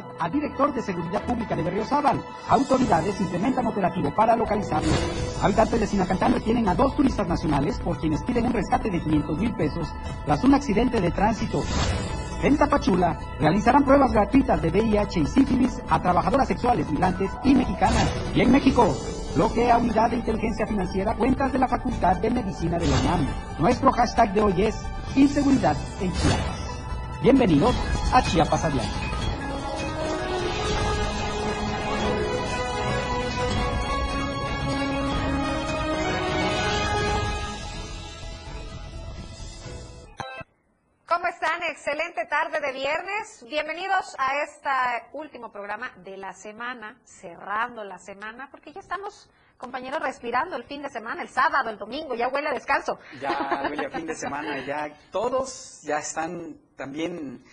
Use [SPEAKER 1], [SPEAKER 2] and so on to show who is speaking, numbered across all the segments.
[SPEAKER 1] seguridad al director de Seguridad Pública de Berriozábal. Autoridades implementan operativo para localizarlo. Habitantes de Sinacantán retienen a dos turistas nacionales por quienes piden un rescate de 500 mil pesos tras un accidente de tránsito. En Tapachula realizarán pruebas gratuitas de VIH y sífilis a trabajadoras sexuales migrantes y mexicanas. Y en México, bloquea Unidad de Inteligencia Financiera cuentas de la Facultad de Medicina de la UNAM. Nuestro hashtag de hoy es Inseguridad en Chiapas. Bienvenidos a Chiapas Adelante.
[SPEAKER 2] Tarde de viernes. Bienvenidos a este último programa de la semana, cerrando la semana, porque ya estamos, compañeros, respirando el fin de semana, el sábado, el domingo, ya huele a descanso.
[SPEAKER 3] Ya huele a fin de semana, ya todos ya están también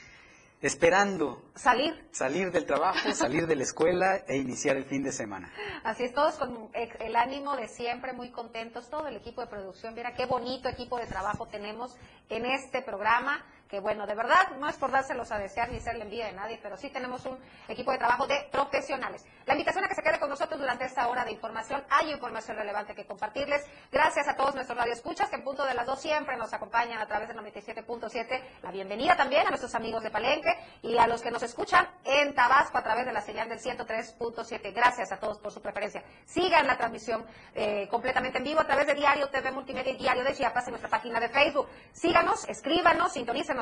[SPEAKER 3] esperando
[SPEAKER 2] salir
[SPEAKER 3] salir del trabajo, salir de la escuela e iniciar el fin de semana.
[SPEAKER 2] Así es, todos con el ánimo de siempre, muy contentos, todo el equipo de producción, mira qué bonito equipo de trabajo tenemos en este programa que bueno, de verdad, no es por dárselos a desear ni serle envidia de nadie, pero sí tenemos un equipo de trabajo de profesionales. La invitación a que se quede con nosotros durante esta hora de información, hay información relevante que compartirles. Gracias a todos nuestros radioescuchas que en punto de las dos siempre nos acompañan a través del 97.7. La bienvenida también a nuestros amigos de Palenque y a los que nos escuchan en Tabasco a través de la señal del 103.7. Gracias a todos por su preferencia. Sigan la transmisión eh, completamente en vivo a través de Diario TV Multimedia y Diario de Chiapas en nuestra página de Facebook. Síganos, escríbanos,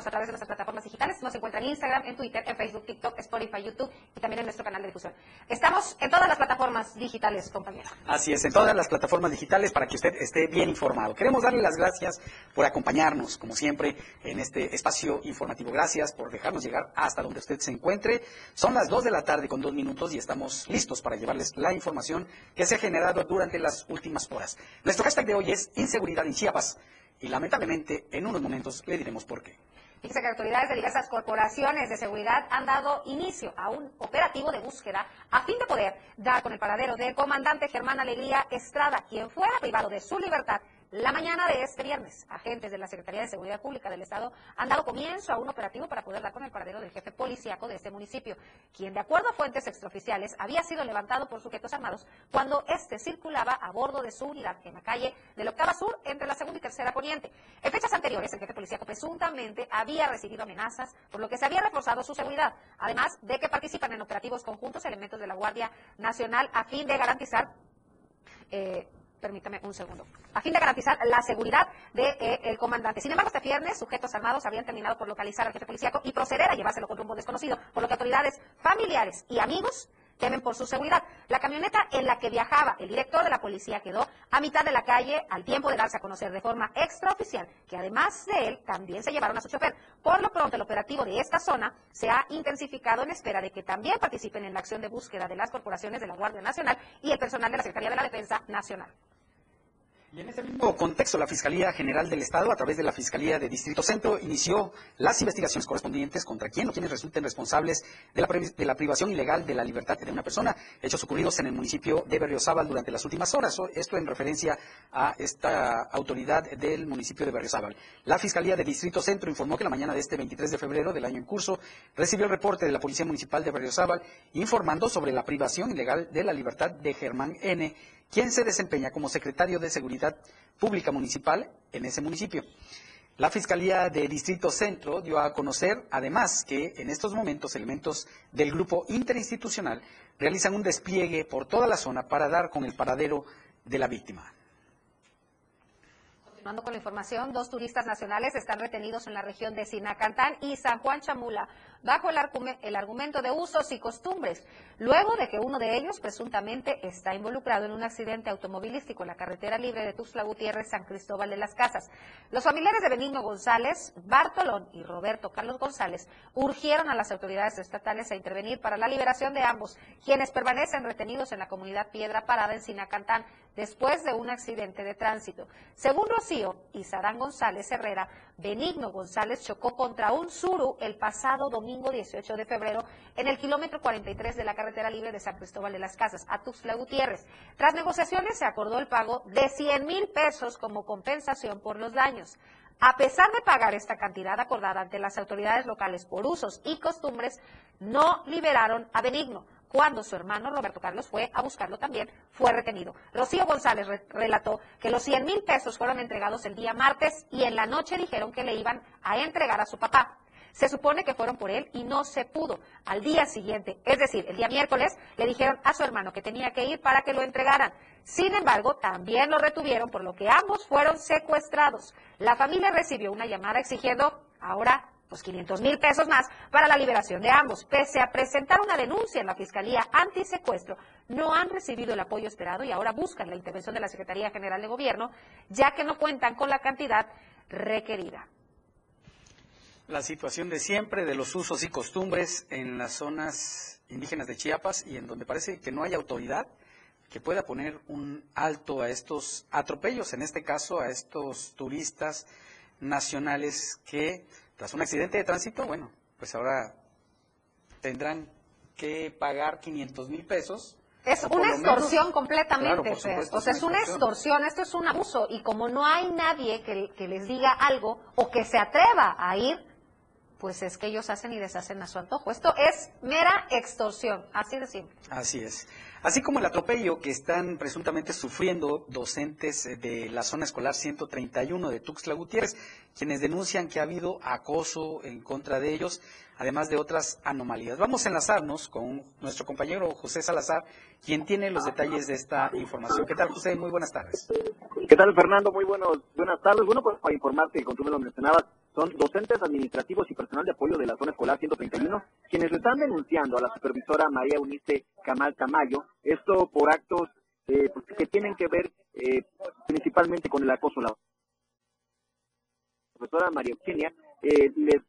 [SPEAKER 2] a través de nuestras plataformas digitales. Nos encuentran en Instagram, en Twitter, en Facebook, TikTok, Spotify, YouTube y también en nuestro canal de difusión. Estamos en todas las plataformas digitales, compañero.
[SPEAKER 3] Así es, en todas las plataformas digitales para que usted esté bien informado. Queremos darle las gracias por acompañarnos, como siempre, en este espacio informativo. Gracias por dejarnos llegar hasta donde usted se encuentre. Son las 2 de la tarde con dos minutos y estamos listos para llevarles la información que se ha generado durante las últimas horas. Nuestro hashtag de hoy es inseguridad en Chiapas y lamentablemente en unos momentos le diremos por qué.
[SPEAKER 2] Dice que autoridades de diversas corporaciones de seguridad han dado inicio a un operativo de búsqueda a fin de poder dar con el paradero del comandante Germán Alegría Estrada, quien fuera privado de su libertad la mañana de este viernes, agentes de la Secretaría de Seguridad Pública del Estado han dado comienzo a un operativo para poder dar con el paradero del jefe policíaco de este municipio, quien, de acuerdo a fuentes extraoficiales, había sido levantado por sujetos armados cuando éste circulaba a bordo de su unidad en la calle del Octava Sur entre la segunda y tercera poniente. En fechas anteriores, el jefe policíaco presuntamente había recibido amenazas, por lo que se había reforzado su seguridad, además de que participan en operativos conjuntos elementos de la Guardia Nacional a fin de garantizar eh, permítame un segundo, a fin de garantizar la seguridad del de, eh, comandante. Sin embargo, este viernes, sujetos armados habían terminado por localizar al jefe policíaco y proceder a llevárselo con rumbo desconocido, por lo que autoridades familiares y amigos temen por su seguridad. La camioneta en la que viajaba el director de la policía quedó a mitad de la calle al tiempo de darse a conocer de forma extraoficial que además de él también se llevaron a su chofer. Por lo pronto el operativo de esta zona se ha intensificado en espera de que también participen en la acción de búsqueda de las corporaciones de la Guardia Nacional y el personal de la Secretaría de la Defensa Nacional.
[SPEAKER 3] En ese mismo contexto, la Fiscalía General del Estado, a través de la Fiscalía de Distrito Centro, inició las investigaciones correspondientes contra quien o quienes resulten responsables de la, de la, privación ilegal de la libertad de una persona, hechos ocurridos en el municipio de Berriozábal durante las últimas horas. Esto en referencia a esta autoridad del municipio de Berriozábal. La Fiscalía de Distrito Centro informó que la mañana de este 23 de febrero del año en curso recibió el reporte de la Policía Municipal de Berriozábal informando sobre la privación ilegal de la libertad de Germán N., quien se desempeña como secretario de Seguridad Pública Municipal en ese municipio. La Fiscalía de Distrito Centro dio a conocer, además, que en estos momentos elementos del grupo interinstitucional realizan un despliegue por toda la zona para dar con el paradero de la víctima.
[SPEAKER 2] Continuando con la información, dos turistas nacionales están retenidos en la región de Sinacantán y San Juan Chamula bajo el, argumento de usos y costumbres, luego de que uno de ellos presuntamente está involucrado en un accidente automovilístico en la carretera libre de Tuxtla Gutiérrez, San Cristóbal de las Casas. Los familiares de Benigno González, Bartolón y Roberto Carlos González urgieron a las autoridades estatales a intervenir para la liberación de ambos, quienes permanecen retenidos en la comunidad Piedra Parada en Sinacantán después de un accidente de tránsito. Según Rocío y Sarán González Herrera, Benigno González chocó contra un suru el pasado domingo 18 de febrero en el kilómetro 43 de la carretera libre de San Cristóbal de las Casas a Tuxtla Gutiérrez. Tras negociaciones se acordó el pago de 100 mil pesos como compensación por los daños. A pesar de pagar esta cantidad acordada ante las autoridades locales por usos y costumbres, no liberaron a Benigno. Cuando su hermano Roberto Carlos fue a buscarlo también, fue retenido. Rocío González relató que los 100 mil pesos fueron entregados el día martes y en la noche dijeron que le iban a entregar a su papá. Se supone que fueron por él y no se pudo. Al día siguiente, es decir, el día miércoles, le dijeron a su hermano que tenía que ir para que lo entregaran. Sin embargo, también lo retuvieron, por lo que ambos fueron secuestrados. La familia recibió una llamada exigiendo ahora pues 500 mil pesos más para la liberación de ambos. Pese a presentar una denuncia en la Fiscalía antisecuestro, no han recibido el apoyo esperado y ahora buscan la intervención de la Secretaría General de Gobierno, ya que no cuentan con la cantidad requerida
[SPEAKER 3] la situación de siempre, de los usos y costumbres en las zonas indígenas de Chiapas y en donde parece que no hay autoridad que pueda poner un alto a estos atropellos, en este caso a estos turistas nacionales que tras un accidente de tránsito, bueno, pues ahora tendrán que pagar 500 mil pesos.
[SPEAKER 2] Es una extorsión completamente, o sea, es una extorsión, esto es un abuso y como no hay nadie que, que les diga algo o que se atreva a ir, pues es que ellos hacen y deshacen a su antojo. Esto es mera extorsión, así de simple.
[SPEAKER 3] Así es. Así como el atropello que están presuntamente sufriendo docentes eh, de la zona escolar 131 de Tuxtla Gutiérrez, quienes denuncian que ha habido acoso en contra de ellos, además de otras anomalías. Vamos a enlazarnos con nuestro compañero José Salazar, quien tiene los detalles de esta información. ¿Qué tal, José? Muy buenas tardes.
[SPEAKER 4] ¿Qué tal, Fernando? Muy buenos, buenas tardes. Bueno, pues para informarte, como tú me lo mencionabas, son docentes administrativos y personal de apoyo de la zona escolar 131 quienes le están denunciando a la supervisora María Unice Camal Tamayo, esto por actos eh, pues, que tienen que ver eh, principalmente con el acoso laboral. La profesora María Eugenia eh, les,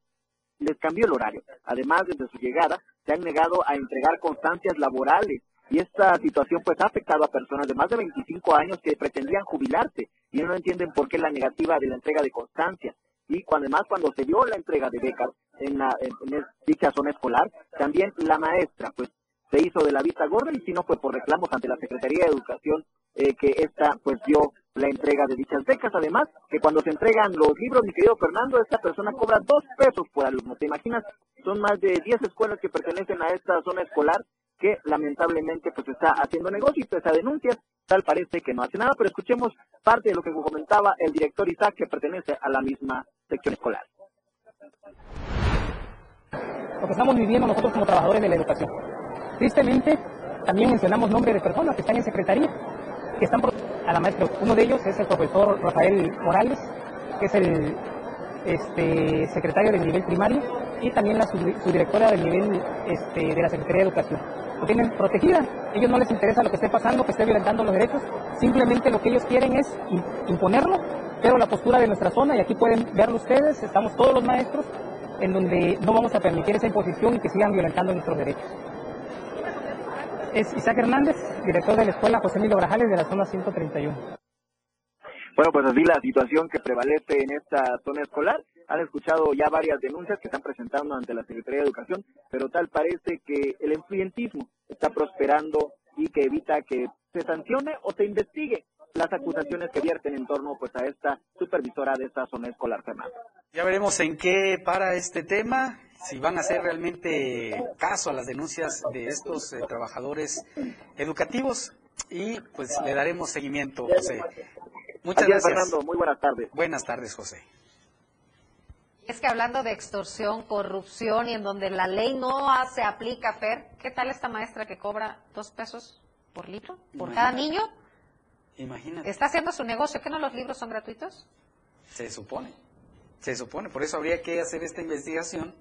[SPEAKER 4] les cambió el horario. Además, desde su llegada, se han negado a entregar constancias laborales y esta situación pues ha afectado a personas de más de 25 años que pretendían jubilarse y no entienden por qué la negativa de la entrega de constancias y cuando, además cuando se dio la entrega de becas en, la, en, dicha zona escolar, también la maestra pues se hizo de la vista gorda y si no fue por reclamos ante la Secretaría de Educación eh, que esta pues dio la entrega de dichas becas. Además, que cuando se entregan los libros, mi querido Fernando, esta persona cobra dos pesos por alumno. ¿Te imaginas? Son más de 10 escuelas que pertenecen a esta zona escolar que lamentablemente pues está haciendo negocio y pese a denuncias, tal parece que no hace nada, pero escuchemos parte de lo que comentaba el director Isaac que pertenece a la misma sección escolar.
[SPEAKER 5] Lo que estamos viviendo nosotros como trabajadores de la educación. Tristemente, también mencionamos nombres de personas que están en secretaría, que están a la maestra. Uno de ellos es el profesor Rafael Morales, que es el este, secretario del nivel primario, y también la subdirectora del nivel este, de la Secretaría de Educación. Lo tienen protegida, ellos no les interesa lo que esté pasando, que esté violentando los derechos, simplemente lo que ellos quieren es imponerlo, pero la postura de nuestra zona, y aquí pueden verlo ustedes, estamos todos los maestros, en donde no vamos a permitir esa imposición y que sigan violentando nuestros derechos. Es Isaac Hernández, director de la Escuela José Milo Grajales de la zona 131.
[SPEAKER 4] Bueno, pues así la situación que prevalece en esta zona escolar. Han escuchado ya varias denuncias que están presentando ante la Secretaría de Educación, pero tal parece que el influyentismo está prosperando y que evita que se sancione o se investigue las acusaciones que vierten en torno pues a esta supervisora de esta zona escolar, Fernando.
[SPEAKER 3] Ya veremos en qué para este tema, si van a hacer realmente caso a las denuncias de estos eh, trabajadores educativos y pues le daremos seguimiento, José. Muchas gracias.
[SPEAKER 4] Fernando. Muy buenas tardes.
[SPEAKER 3] Buenas tardes, José.
[SPEAKER 2] Es que hablando de extorsión, corrupción y en donde la ley no se aplica, Fer, ¿qué tal esta maestra que cobra dos pesos por litro por cada niño?
[SPEAKER 3] Imagínate.
[SPEAKER 2] Está haciendo su negocio. ¿Qué no los libros son gratuitos?
[SPEAKER 3] Se supone. Se supone. Por eso habría que hacer esta investigación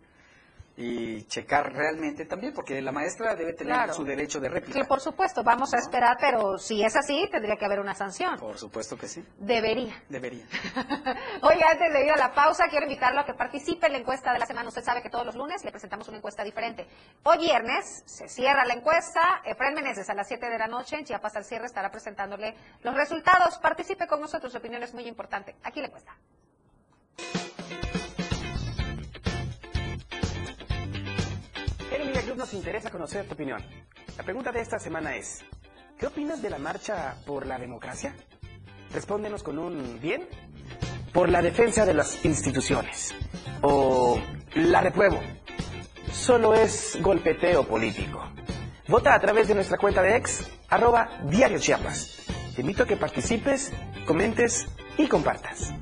[SPEAKER 3] y checar realmente también, porque la maestra debe tener su derecho de réplica.
[SPEAKER 2] por supuesto, vamos a esperar, pero si es así, tendría que haber una sanción.
[SPEAKER 3] Por supuesto que sí.
[SPEAKER 2] Debería.
[SPEAKER 3] Debería.
[SPEAKER 2] Oiga, antes de ir a la pausa, quiero invitarlo a que participe en la encuesta de la semana. Usted sabe que todos los lunes le presentamos una encuesta diferente. Hoy viernes se cierra la encuesta. Efraín Meneses a las 7 de la noche en Chiapas al cierre estará presentándole los resultados. Participe con nosotros, su opinión es muy importante. Aquí la encuesta.
[SPEAKER 6] En Media Club nos interesa conocer tu opinión. La pregunta de esta semana es, ¿qué opinas de la marcha por la democracia? Respóndenos con un bien por la defensa de las instituciones o la repruebo. Solo es golpeteo político. Vota a través de nuestra cuenta de ex, arroba Diario Chiapas. Te invito a que participes, comentes y compartas.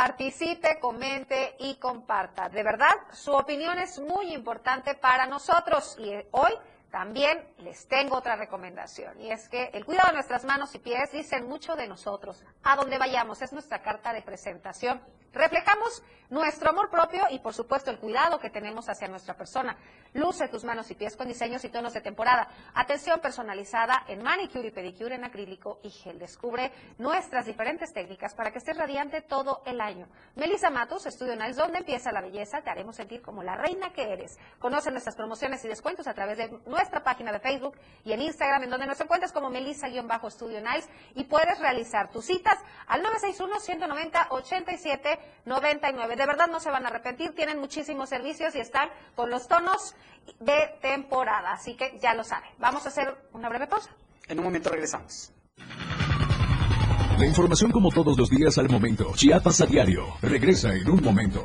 [SPEAKER 2] Participe, comente y comparta. De verdad, su opinión es muy importante para nosotros y hoy también les tengo otra recomendación y es que el cuidado de nuestras manos y pies dicen mucho de nosotros. A donde vayamos es nuestra carta de presentación Reflejamos nuestro amor propio y, por supuesto, el cuidado que tenemos hacia nuestra persona. Luce tus manos y pies con diseños y tonos de temporada. Atención personalizada en manicure y pedicure en acrílico y gel. Descubre nuestras diferentes técnicas para que estés radiante todo el año. Melissa Matos, Estudio Nice, donde empieza la belleza, te haremos sentir como la reina que eres. Conoce nuestras promociones y descuentos a través de nuestra página de Facebook y en Instagram, en donde nos encuentras como Melissa-Estudio Nice y puedes realizar tus citas al 961 190 87 99. De verdad no se van a arrepentir, tienen muchísimos servicios y están con los tonos de temporada, así que ya lo saben. Vamos a hacer una breve pausa.
[SPEAKER 3] En un momento regresamos.
[SPEAKER 7] La información como todos los días al momento. Chiapas a diario. Regresa en un momento.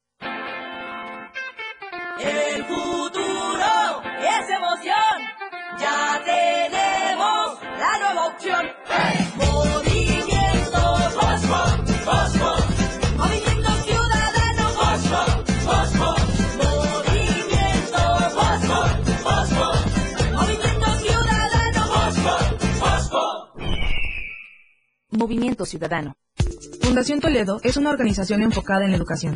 [SPEAKER 8] Movimiento Ciudadano.
[SPEAKER 9] Fundación Toledo es una organización enfocada en la educación.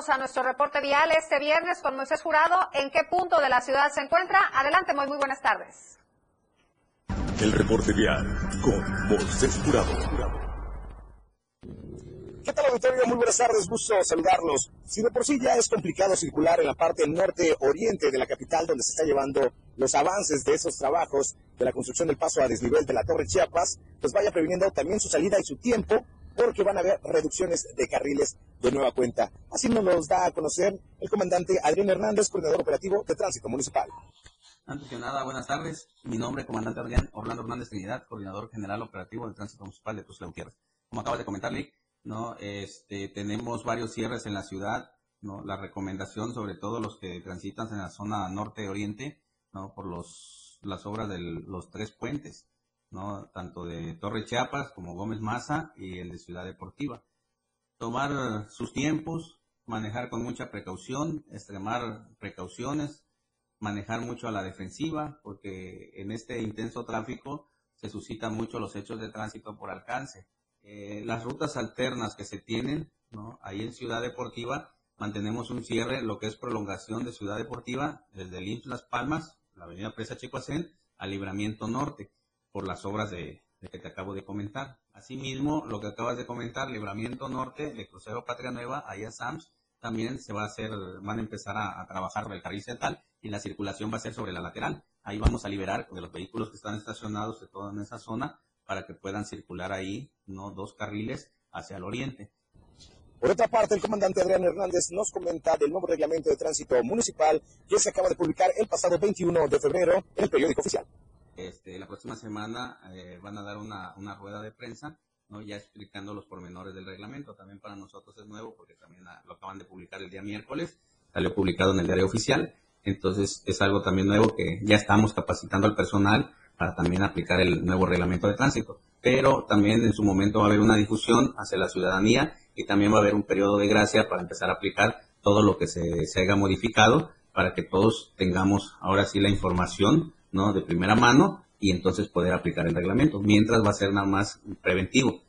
[SPEAKER 2] Vamos a nuestro reporte vial este viernes con Moisés Jurado? ¿En qué punto de la ciudad se encuentra? Adelante, muy, muy buenas tardes.
[SPEAKER 7] El reporte vial con Moisés Jurado.
[SPEAKER 10] ¿Qué tal auditorio? Muy buenas tardes, gusto saludarlos. Si de por sí ya es complicado circular en la parte norte-oriente de la capital donde se está llevando los avances de esos trabajos de la construcción del paso a desnivel de la Torre Chiapas, pues vaya previniendo también su salida y su tiempo porque van a haber reducciones de carriles de nueva cuenta. Así nos los da a conocer el comandante Adrián Hernández, coordinador operativo de tránsito municipal.
[SPEAKER 11] Antes que nada, buenas tardes. Mi nombre es comandante Adrián Orlando Hernández Trinidad, coordinador general operativo de tránsito municipal de Tuzla Gutiérrez. Como acabas de comentar, Lick, ¿no? Este, tenemos varios cierres en la ciudad, ¿no? La recomendación, sobre todo los que transitan en la zona norte-oriente, ¿no? Por los, las obras de los tres puentes, ¿no? Tanto de Torre Chiapas como Gómez Maza y el de Ciudad Deportiva. Tomar sus tiempos, manejar con mucha precaución, extremar precauciones, manejar mucho a la defensiva, porque en este intenso tráfico se suscitan mucho los hechos de tránsito por alcance. Eh, las rutas alternas que se tienen ¿no? Ahí en Ciudad Deportiva mantenemos un cierre, lo que es prolongación de Ciudad Deportiva, desde el Las Palmas, la avenida Presa Chicoacén, al Libramiento Norte, por las obras de, de que te acabo de comentar. Asimismo, lo que acabas de comentar, Libramiento Norte, de Crucero Patria Nueva, ahí a SAMS, también se va a hacer, van a empezar a, a trabajar el carril central y la circulación va a ser sobre la lateral. Ahí vamos a liberar de los vehículos que están estacionados de toda esa zona para que puedan circular ahí, no dos carriles hacia el oriente.
[SPEAKER 10] Por otra parte, el comandante Adrián Hernández nos comenta del nuevo reglamento de tránsito municipal que se acaba de publicar el pasado 21 de febrero en el periódico oficial.
[SPEAKER 11] Este, la próxima semana eh, van a dar una, rueda de prensa, ¿no? ya explicando los pormenores del reglamento. También para nosotros es nuevo porque también ah, lo acaban de publicar el día miércoles, salió publicado en el diario oficial. Entonces es algo también nuevo que ya estamos capacitando al personal para también aplicar el nuevo reglamento de tránsito. Pero también en su momento va a haber una difusión hacia la ciudadanía y también va a haber un periodo de gracia para empezar a aplicar todo lo que se, se haya modificado para que todos tengamos ahora sí la información ¿no? de primera mano y entonces poder aplicar el reglamento, mientras va a ser nada más preventivo.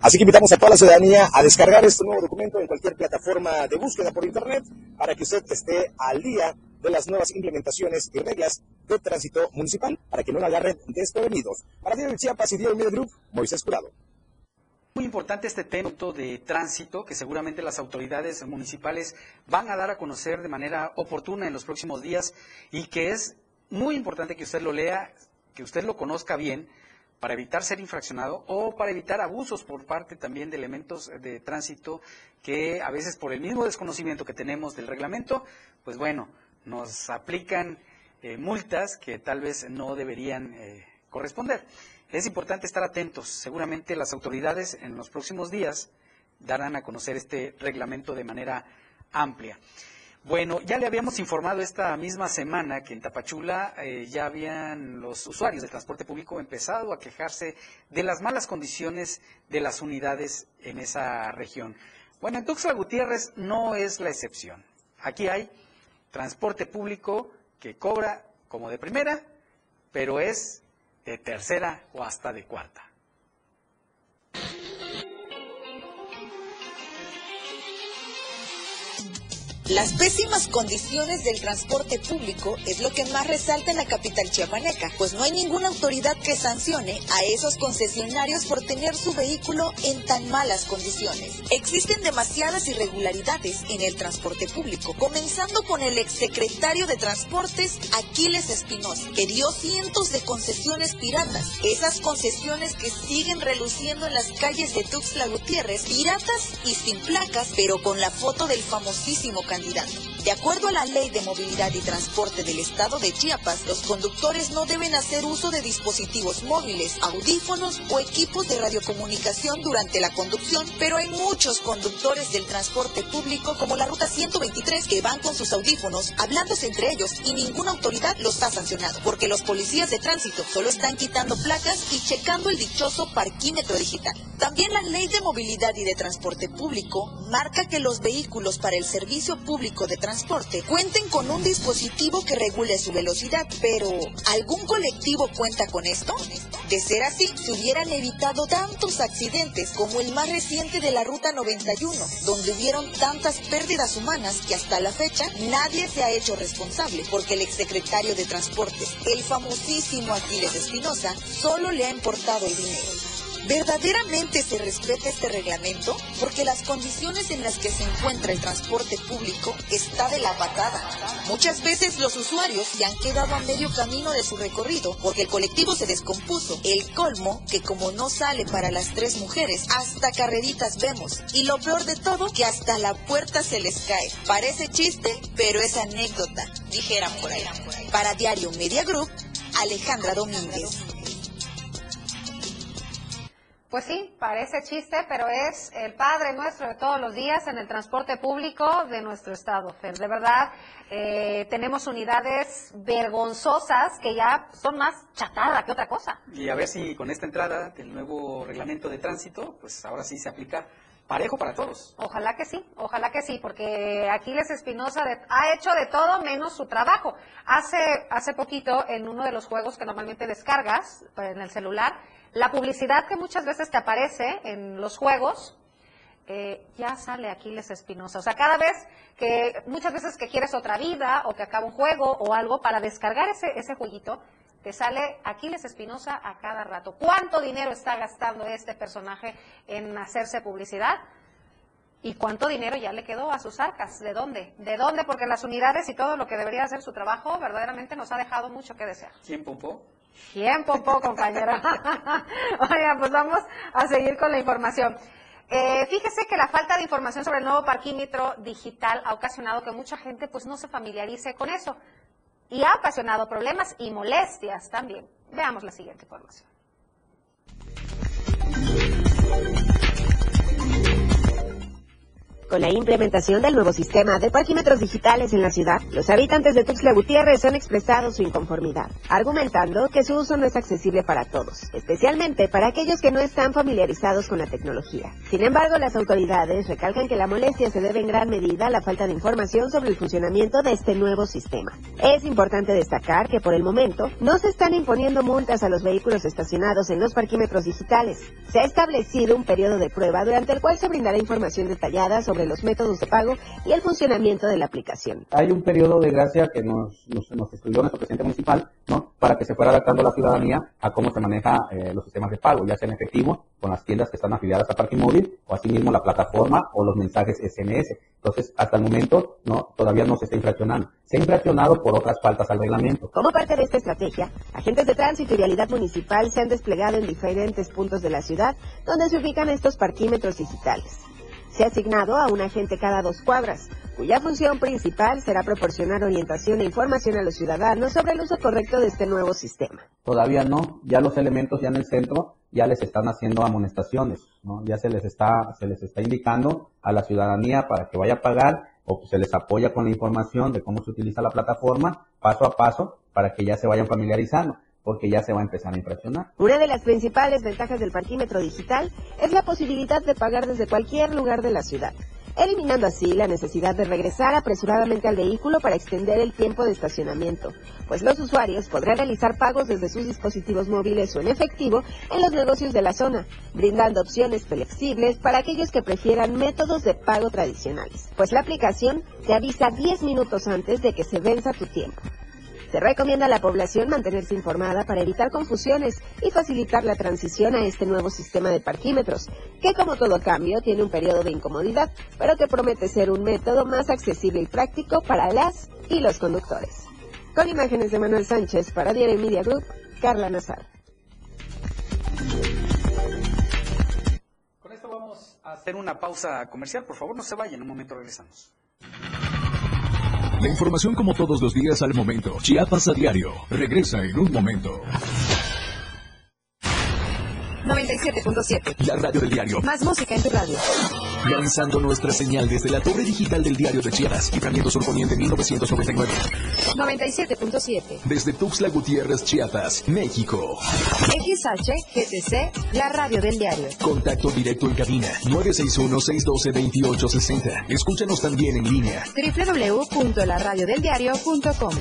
[SPEAKER 10] Así que invitamos a toda la ciudadanía a descargar este nuevo documento en cualquier plataforma de búsqueda por Internet para que usted esté al día de las nuevas implementaciones y reglas de tránsito municipal para que no la agarren desprevenidos. Para Diario de Chiapas y Diario Media Group, Moisés Curado.
[SPEAKER 3] Muy importante este tema de tránsito que seguramente las autoridades municipales van a dar a conocer de manera oportuna en los próximos días y que es muy importante que usted lo lea, que usted lo conozca bien para evitar ser infraccionado o para evitar abusos por parte también de elementos de tránsito que a veces por el mismo desconocimiento que tenemos del reglamento, pues bueno, nos aplican eh, multas que tal vez no deberían eh, corresponder. Es importante estar atentos. Seguramente las autoridades en los próximos días darán a conocer este reglamento de manera amplia. Bueno, ya le habíamos informado esta misma semana que en Tapachula eh, ya habían los usuarios del transporte público empezado a quejarse de las malas condiciones de las unidades en esa región. Bueno, en Tuxtla Gutiérrez no es la excepción. Aquí hay transporte público que cobra como de primera, pero es de tercera o hasta de cuarta.
[SPEAKER 12] Las pésimas condiciones del transporte público es lo que más resalta en la capital chiapaneca, pues no hay ninguna autoridad que sancione a esos concesionarios por tener su vehículo en tan malas condiciones. Existen demasiadas irregularidades en el transporte público, comenzando con el exsecretario de Transportes Aquiles Espinosa, que dio cientos de concesiones piratas, esas concesiones que siguen reluciendo en las calles de Tuxtla Gutiérrez, piratas y sin placas, pero con la foto del famosísimo De acuerdo a la Ley de Movilidad y Transporte del Estado de Chiapas, los conductores no deben hacer uso de dispositivos móviles, audífonos o equipos de radiocomunicación durante la conducción, pero hay muchos conductores del transporte público como la Ruta 123 que van con sus audífonos hablándose entre ellos y ninguna autoridad los ha sancionado, porque los policías de tránsito solo están quitando placas y checando el dichoso parquímetro digital. También la Ley de Movilidad y de Transporte Público marca que los vehículos para el servicio público de transporte cuenten con un dispositivo que regule su velocidad, pero ¿algún colectivo cuenta con esto? De ser así, se hubieran evitado tantos accidentes como el más reciente de la Ruta 91, donde hubieron tantas pérdidas humanas que hasta la fecha nadie se ha hecho responsable, porque el exsecretario de Transportes, el famosísimo Aquiles Espinosa, solo le ha importado el dinero. ¿Verdaderamente se respeta este reglamento? Porque las condiciones en las que se encuentra el transporte público está de la patada. Muchas veces los usuarios se han quedado a medio camino de su recorrido porque el colectivo se descompuso. El colmo, que como no sale para las tres mujeres, hasta carreritas vemos. Y lo peor de todo, que hasta la puerta se les cae. Parece chiste, pero es anécdota, dijeran por ahí. Para Diario Media Group, Alejandra Domínguez.
[SPEAKER 2] Pues sí, parece chiste, pero es el Padre nuestro de todos los días en el transporte público de nuestro estado. Fer. De verdad, eh, tenemos unidades vergonzosas que ya son más chatarra que otra cosa.
[SPEAKER 3] Y a ver si con esta entrada del nuevo reglamento de tránsito, pues ahora sí se aplica parejo para todos.
[SPEAKER 2] Ojalá que sí, ojalá que sí, porque Aquiles Espinosa ha hecho de todo menos su trabajo. Hace, hace poquito, en uno de los juegos que normalmente descargas pues, en el celular, la publicidad que muchas veces te aparece en los juegos eh, ya sale Aquiles Espinosa. O sea, cada vez que, muchas veces que quieres otra vida o que acaba un juego o algo, para descargar ese, ese jueguito, te sale Aquiles Espinosa a cada rato. ¿Cuánto dinero está gastando este personaje en hacerse publicidad? ¿Y cuánto dinero ya le quedó a sus arcas? ¿De dónde? ¿De dónde? Porque las unidades y todo lo que debería hacer su trabajo verdaderamente nos ha dejado mucho que desear.
[SPEAKER 3] ¿Quién popó?
[SPEAKER 2] ¿Quién popó, compañera? Oiga, pues vamos a seguir con la información. Eh, fíjese que la falta de información sobre el nuevo parquímetro digital ha ocasionado que mucha gente pues no se familiarice con eso y ha ocasionado problemas y molestias también. Veamos la siguiente información.
[SPEAKER 13] Con la implementación del nuevo sistema de parquímetros digitales en la ciudad, los habitantes de Tuxtla Gutiérrez han expresado su inconformidad, argumentando que su uso no es accesible para todos, especialmente para aquellos que no están familiarizados con la tecnología. Sin embargo, las autoridades recalcan que la molestia se debe en gran medida a la falta de información sobre el funcionamiento de este nuevo sistema. Es importante destacar que por el momento no se están imponiendo multas a los vehículos estacionados en los parquímetros digitales. Se ha establecido un periodo de prueba durante el cual se brindará información detallada sobre los métodos de pago y el funcionamiento de la aplicación.
[SPEAKER 14] Hay un periodo de gracia que nos, nos, nos estudió nuestro presidente municipal, ¿no? Para que se fuera adaptando la ciudadanía a cómo se maneja eh, los sistemas de pago, ya sea en efectivo, con las tiendas que están afiliadas a Parking Móvil, o asimismo la plataforma o los mensajes SMS. Entonces, hasta el momento, no, todavía no se está infraccionando. Se ha infraccionado por otras faltas al reglamento.
[SPEAKER 13] Como parte de esta estrategia, agentes de tránsito y vialidad municipal se han desplegado en diferentes puntos de la ciudad donde se ubican estos parquímetros digitales. Se ha asignado a un agente cada dos cuadras, cuya función principal será proporcionar orientación e información a los ciudadanos sobre el uso correcto de este nuevo sistema.
[SPEAKER 14] Todavía no, ya los elementos ya en el centro ya les están haciendo amonestaciones, ¿no? Ya se les está, se les está indicando a la ciudadanía para que vaya a pagar o se les apoya con la información de cómo se utiliza la plataforma paso a paso para que ya se vayan familiarizando porque ya se va a empezar a infraccionar.
[SPEAKER 13] Una de las principales ventajas del parquímetro digital es la posibilidad de pagar desde cualquier lugar de la ciudad, eliminando así la necesidad de regresar apresuradamente al vehículo para extender el tiempo de estacionamiento, pues los usuarios podrán realizar pagos desde sus dispositivos móviles o en efectivo en los negocios de la zona, brindando opciones flexibles para aquellos que prefieran métodos de pago tradicionales, pues la aplicación te avisa 10 minutos antes de que se venza tu tiempo. Se recomienda a la población mantenerse informada para evitar confusiones y facilitar la transición a este nuevo sistema de parquímetros, que como todo cambio tiene un periodo de incomodidad, pero que promete ser un método más accesible y práctico para las y los conductores. Con imágenes de Manuel Sánchez para Diario Media Group, Carla Nazar.
[SPEAKER 3] Con esto vamos a hacer una pausa comercial. Por favor, no se vayan. Un momento regresamos.
[SPEAKER 7] La información como todos los días al momento. Chiapas a diario. Regresa en un momento.
[SPEAKER 15] 97.7.
[SPEAKER 7] La radio del diario.
[SPEAKER 15] Más música en tu radio.
[SPEAKER 7] Lanzando nuestra señal desde la torre digital del diario de Chiapas. Libramiento Sur Poniente 1999.
[SPEAKER 15] 97.7.
[SPEAKER 7] Desde Tuxtla Gutiérrez, Chiapas, México.
[SPEAKER 15] XH GTC, la radio del diario.
[SPEAKER 7] Contacto directo en cabina 961-612-2860. Escúchanos también en línea.
[SPEAKER 15] www.laradiodeldiario.com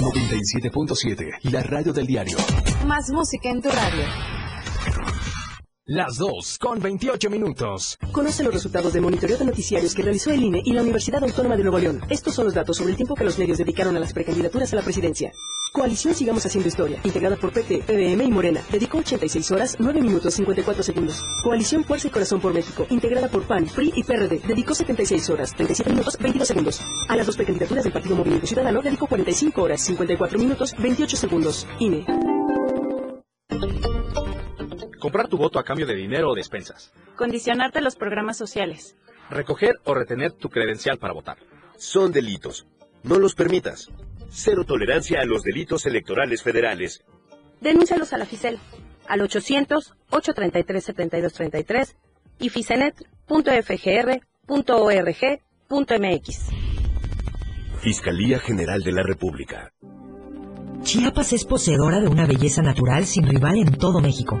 [SPEAKER 7] 97.7. La radio del diario.
[SPEAKER 15] Más música en tu radio.
[SPEAKER 6] Las 2 con 28 minutos.
[SPEAKER 16] Conoce los resultados de monitoreo de noticiarios que realizó el INE y la Universidad Autónoma de Nuevo León. Estos son los datos sobre el tiempo que los medios dedicaron a las precandidaturas a la presidencia. Coalición Sigamos Haciendo Historia, integrada por PT, PBM y Morena, dedicó 86 horas, 9 minutos 54 segundos. Coalición Fuerza y Corazón por México, integrada por PAN, PRI y PRD, dedicó 76 horas, 37 minutos 22 segundos. A las dos precandidaturas del Partido Movimiento Ciudadano dedicó 45 horas, 54 minutos 28 segundos. INE.
[SPEAKER 17] Comprar tu voto a cambio de dinero o despensas.
[SPEAKER 18] Condicionarte a los programas sociales.
[SPEAKER 17] Recoger o retener tu credencial para votar.
[SPEAKER 19] Son delitos. No los permitas. Cero tolerancia a los delitos electorales federales.
[SPEAKER 18] Denúncialos a la FICEL al 800-833-7233 y ficenet.fgr.org.mx.
[SPEAKER 19] Fiscalía General de la República.
[SPEAKER 20] Chiapas es poseedora de una belleza natural sin rival en todo México.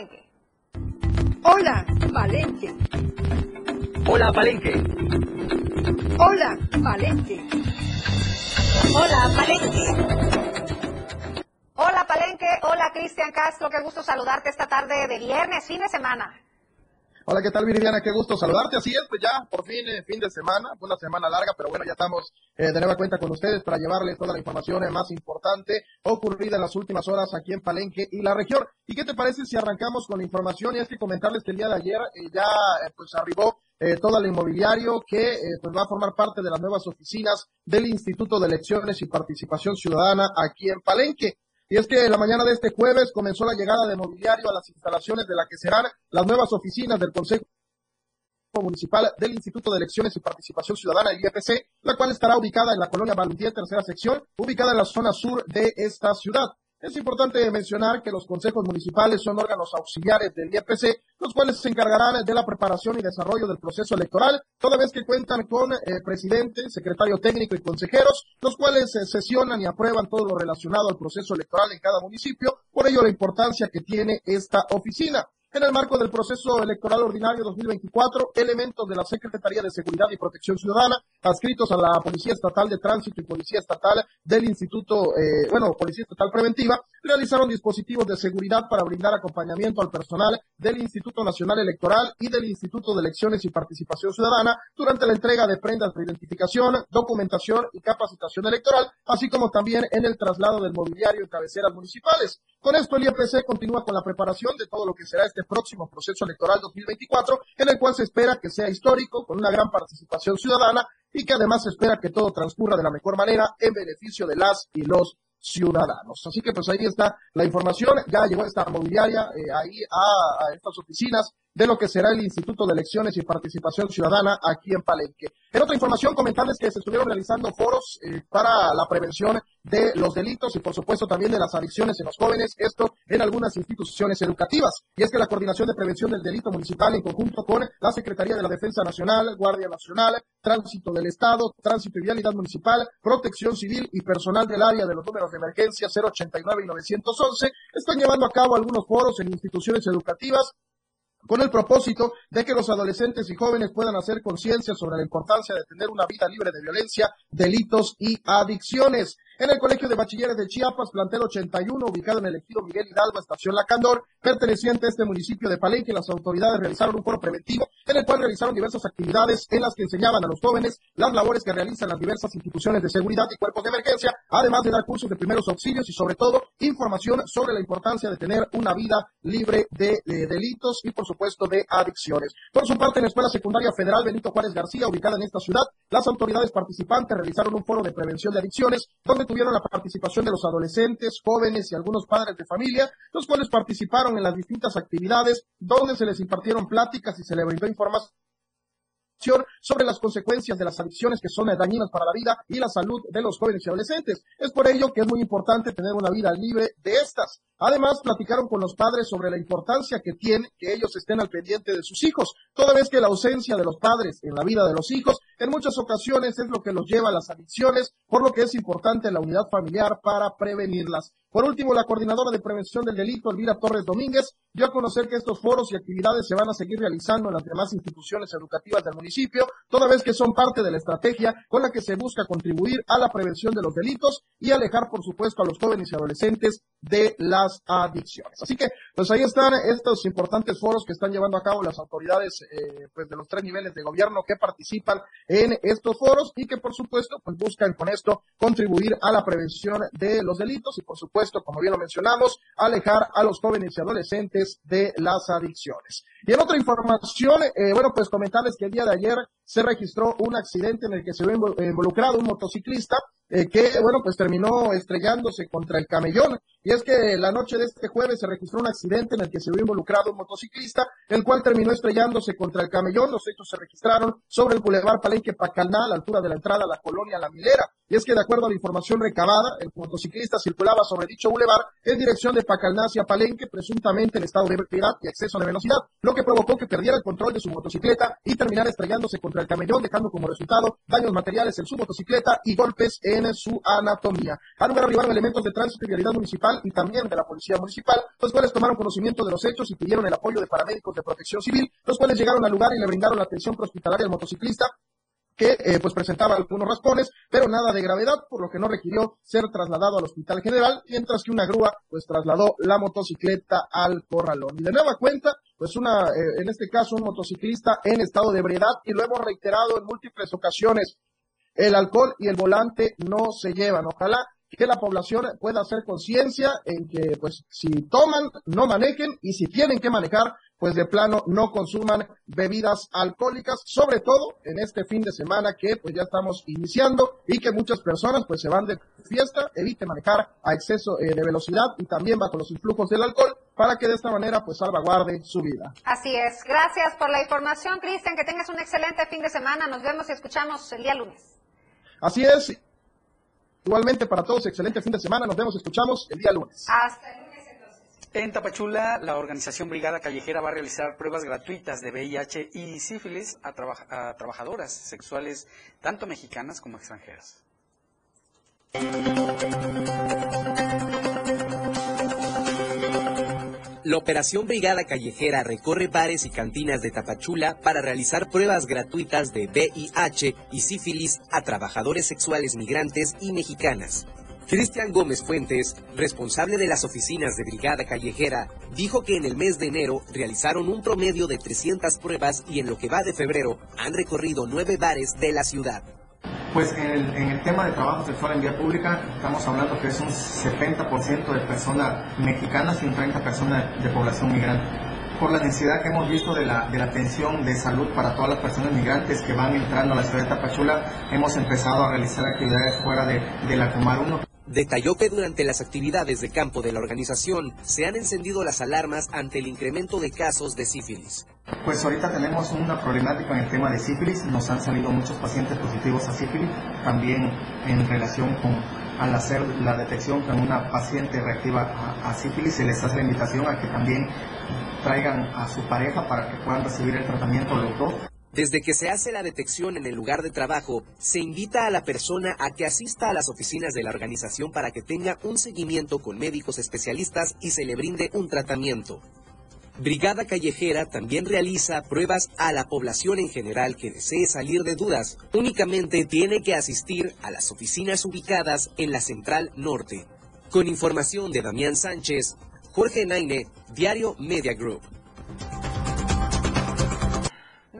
[SPEAKER 2] Palenque.
[SPEAKER 21] Hola, Palenque.
[SPEAKER 22] Hola, Palenque.
[SPEAKER 21] Hola, Palenque.
[SPEAKER 2] Hola, Palenque. Hola, Palenque. Hola, Cristian Castro. Qué gusto saludarte esta tarde de viernes, fin de semana.
[SPEAKER 23] Hola, ¿qué tal Viridiana? Qué gusto saludarte. Así es, pues ya por fin eh, fin de semana, fue una semana larga, pero bueno, ya estamos eh, de nueva cuenta con ustedes para llevarles toda la información eh, más importante ocurrida en las últimas horas aquí en Palenque y la región. ¿Y qué te parece si arrancamos con la información? Y es que comentarles que el día de ayer eh, ya eh, pues arribó eh, todo el inmobiliario que pues va a formar parte de las nuevas oficinas del Instituto de Elecciones y Participación Ciudadana aquí en Palenque. Y es que la mañana de este jueves comenzó la llegada de mobiliario a las instalaciones de la que serán las nuevas oficinas del Consejo Municipal del Instituto de Elecciones y Participación Ciudadana, el la cual estará ubicada en la colonia Balutier, tercera sección, ubicada en la zona sur de esta ciudad. Es importante mencionar que los consejos municipales son órganos auxiliares del IEPC, los cuales se encargarán de la preparación y desarrollo del proceso electoral, toda vez que cuentan con eh, presidente, secretario técnico y consejeros, los cuales eh, sesionan y aprueban todo lo relacionado al proceso electoral en cada municipio, por ello la importancia que tiene esta oficina. En el marco del proceso electoral ordinario 2024, elementos de la Secretaría de Seguridad y Protección Ciudadana, adscritos a la Policía Estatal de Tránsito y Policía Estatal del Instituto, eh, bueno, Policía Estatal Preventiva, realizaron dispositivos de seguridad para brindar acompañamiento al personal del Instituto Nacional Electoral y del Instituto de Elecciones y Participación Ciudadana durante la entrega de prendas de identificación, documentación y capacitación electoral, así como también en el traslado del mobiliario en cabeceras municipales. Con esto, el IEPC continúa con la preparación de todo lo que será este próximo proceso electoral 2024, en el cual se espera que sea histórico, con una gran participación ciudadana y que además se espera que todo transcurra de la mejor manera en beneficio de las y los ciudadanos. Así que pues ahí está la información, ya llegó esta mobiliaria eh, ahí a estas oficinas de lo que será el Instituto de Elecciones y Participación Ciudadana aquí en Palenque. En otra información, comentarles que se estuvieron realizando foros eh, para la prevención de los delitos y por supuesto también de las adicciones en los jóvenes, esto en algunas instituciones educativas. Y es que la Coordinación de Prevención del Delito Municipal en conjunto con la Secretaría de la Defensa Nacional, Guardia Nacional, Tránsito del Estado, Tránsito y Vialidad Municipal, Protección Civil y personal del área de los números de emergencia 089 y 911 están llevando a cabo algunos foros en instituciones educativas con el propósito de que los adolescentes y jóvenes puedan hacer conciencia sobre la importancia de tener una vida libre de violencia, delitos y adicciones. En el Colegio de Bachilleres de Chiapas, plantel 81, ubicado en el ejido Miguel Hidalgo, estación La Candor, perteneciente a este municipio de Palenque, las autoridades realizaron un foro preventivo en el cual realizaron diversas actividades en las que enseñaban a los jóvenes las labores que realizan las diversas instituciones de seguridad y cuerpos de emergencia, además de dar cursos de primeros auxilios y sobre todo información sobre la importancia de tener una vida libre de, de delitos y por supuesto de adicciones. Por su parte, en la Escuela Secundaria Federal Benito Juárez García, ubicada en esta ciudad, las autoridades participantes realizaron un foro de prevención de adicciones, donde tuvieron la participación de los adolescentes, jóvenes y algunos padres de familia, los cuales participaron en las distintas actividades, donde se les impartieron pláticas y se les brindó información sobre las consecuencias de las adicciones que son dañinas para la vida y la salud de los jóvenes y adolescentes. Es por ello que es muy importante tener una vida libre de estas. Además, platicaron con los padres sobre la importancia que tiene que ellos estén al pendiente de sus hijos, toda vez que la ausencia de los padres en la vida de los hijos en muchas ocasiones es lo que los lleva a las adicciones, por lo que es importante la unidad familiar para prevenirlas. Por último, la coordinadora de prevención del delito, Elvira Torres Domínguez, dio a conocer que estos foros y actividades se van a seguir realizando en las demás instituciones educativas del municipio, toda vez que son parte de la estrategia con la que se busca contribuir a la prevención de los delitos y alejar, por supuesto, a los jóvenes y adolescentes de las adicciones. Así que, pues ahí están estos importantes foros que están llevando a cabo las autoridades eh, pues de los tres niveles de gobierno que participan en estos foros y que, por supuesto, pues buscan con esto contribuir a la prevención de los delitos y, por supuesto, como bien lo mencionamos, alejar a los jóvenes y adolescentes de las adicciones. Y en otra información, eh, bueno, pues comentarles que el día de ayer se registró un accidente en el que se ve involucrado un motociclista eh, que, bueno, pues terminó estrellándose contra el camellón. Y es que la noche de este jueves se registró un accidente en el que se vio involucrado un motociclista, el cual terminó estrellándose contra el camellón. Los hechos se registraron sobre el Boulevard Palenque Pacalná, a la altura de la entrada a la colonia La Milera. y es que de acuerdo a la información recabada, el motociclista circulaba sobre dicho bulevar en dirección de Pacalná hacia Palenque, presuntamente en estado de ebriedad y exceso de velocidad, lo que provocó que perdiera el control de su motocicleta y terminara estrellándose contra el camellón, dejando como resultado daños materiales en su motocicleta y golpes en su anatomía. Al lugar arribaron elementos de tránsito y vialidad municipal y también de la policía municipal, los cuales tomaron conocimiento de los hechos y pidieron el apoyo de paramédicos de protección civil, los cuales llegaron al lugar y le brindaron la atención hospitalaria al motociclista, que eh, pues presentaba algunos raspones, pero nada de gravedad, por lo que no requirió ser trasladado al hospital general, mientras que una grúa pues trasladó la motocicleta al corralón. Y de nueva cuenta, pues una, eh, en este caso un motociclista en estado de ebriedad, y lo hemos reiterado en múltiples ocasiones, el alcohol y el volante no se llevan. Ojalá que la población pueda hacer conciencia en que, pues, si toman, no manejen y si tienen que manejar, pues de plano no consuman bebidas alcohólicas, sobre todo en este fin de semana que pues ya estamos iniciando y que muchas personas pues se van de fiesta, evite manejar a exceso eh, de velocidad y también bajo los influjos del alcohol para que de esta manera pues salvaguarde su vida.
[SPEAKER 2] Así es. Gracias por la información, Cristian. Que tengas un excelente fin de semana. Nos vemos y escuchamos el día lunes.
[SPEAKER 23] Así es. Igualmente para todos, excelente fin de semana. Nos vemos, escuchamos el día lunes.
[SPEAKER 2] Hasta el lunes entonces.
[SPEAKER 3] En Tapachula, la organización Brigada Callejera va a realizar pruebas gratuitas de VIH y sífilis a, traba- a trabajadoras sexuales, tanto mexicanas como extranjeras.
[SPEAKER 24] La Operación Brigada Callejera recorre bares y cantinas de Tapachula para realizar pruebas gratuitas de VIH y sífilis a trabajadores sexuales migrantes y mexicanas. Cristian Gómez Fuentes, responsable de las oficinas de Brigada Callejera, dijo que en el mes de enero realizaron un promedio de 300 pruebas y en lo que va de febrero han recorrido nueve bares de la ciudad.
[SPEAKER 25] Pues en el, en el tema de trabajo sexual en vía pública, estamos hablando que es un 70% de personas mexicanas y un 30% personas de, población migrante. Por la necesidad que hemos visto de la, de la atención de salud para todas las personas migrantes que van entrando a la ciudad de Tapachula, hemos empezado a realizar actividades fuera de, de la Comar 1.
[SPEAKER 24] Detalló que durante las actividades de campo de la organización se han encendido las alarmas ante el incremento de casos de sífilis.
[SPEAKER 25] Pues ahorita tenemos una problemática en el tema de sífilis, nos han salido muchos pacientes positivos a sífilis, también en relación con al hacer la detección con una paciente reactiva a, a sífilis, se les hace la invitación a que también traigan a su pareja para que puedan recibir el tratamiento los dos.
[SPEAKER 24] Desde que se hace la detección en el lugar de trabajo, se invita a la persona a que asista a las oficinas de la organización para que tenga un seguimiento con médicos especialistas y se le brinde un tratamiento. Brigada Callejera también realiza pruebas a la población en general que desee salir de dudas. Únicamente tiene que asistir a las oficinas ubicadas en la Central Norte. Con información de Damián Sánchez, Jorge Naine, Diario Media Group.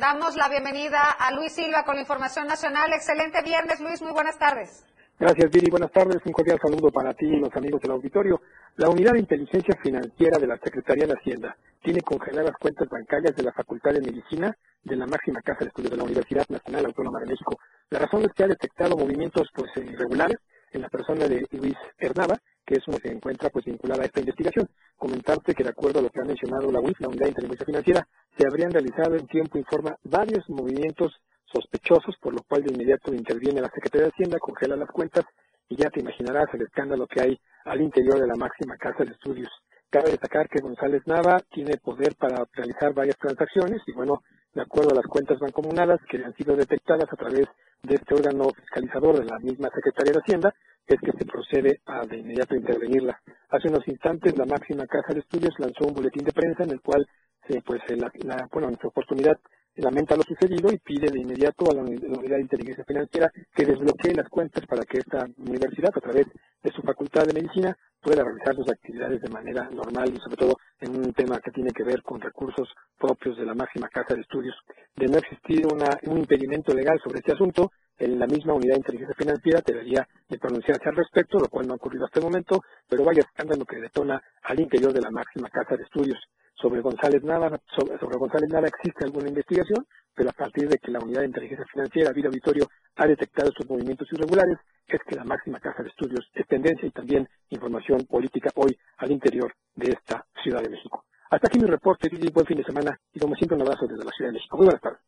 [SPEAKER 2] Damos la bienvenida a Luis Silva con la información nacional. Excelente viernes, Luis. Muy buenas tardes.
[SPEAKER 26] Gracias, Viri. Buenas tardes. Un cordial saludo para ti y los amigos del auditorio. La Unidad de Inteligencia Financiera de la Secretaría de Hacienda tiene congeladas cuentas bancarias de la Facultad de Medicina de la máxima casa de estudios de la Universidad Nacional Autónoma de México. La razón es que ha detectado movimientos pues irregulares en la persona de Luis Hernaba, que es se encuentra pues vinculada a esta investigación. Comentarte que de acuerdo a lo que ha mencionado la UIF, la Unidad de Inteligencia Financiera, se habrían realizado en tiempo informa varios movimientos sospechosos, por lo cual de inmediato interviene la Secretaría de Hacienda, congela las cuentas y ya te imaginarás el escándalo que hay al interior de la máxima casa de estudios. Cabe destacar que González Nava tiene poder para realizar varias transacciones y bueno, de acuerdo a las cuentas mancomunadas que han sido detectadas a través de este órgano fiscalizador de la misma Secretaría de Hacienda, es que se procede a de inmediato intervenirla. Hace unos instantes la máxima casa de estudios lanzó un boletín de prensa en el cual se, pues, la, la, bueno, en su oportunidad lamenta lo sucedido y pide de inmediato a la Unidad de Inteligencia Financiera que desbloquee las cuentas para que esta universidad, a través de su Facultad de Medicina, pueda realizar sus actividades de manera normal y sobre todo en un tema que tiene que ver con recursos propios de la máxima casa de estudios. De no existir una, un impedimento legal sobre este asunto, en la misma unidad de inteligencia financiera debería de pronunciarse al respecto, lo cual no ha ocurrido hasta el momento, pero vaya escándalo que detona al interior de la máxima casa de estudios. Sobre González Nava, sobre, González Nava existe alguna investigación, pero a partir de que la unidad de inteligencia financiera, Vida Auditorio, ha detectado estos movimientos irregulares, es que la máxima casa de estudios es tendencia y también información política hoy al interior de esta Ciudad de México. Hasta aquí mi reporte, y buen fin de semana, y como siempre un abrazo desde la Ciudad de México. Muy buenas tardes.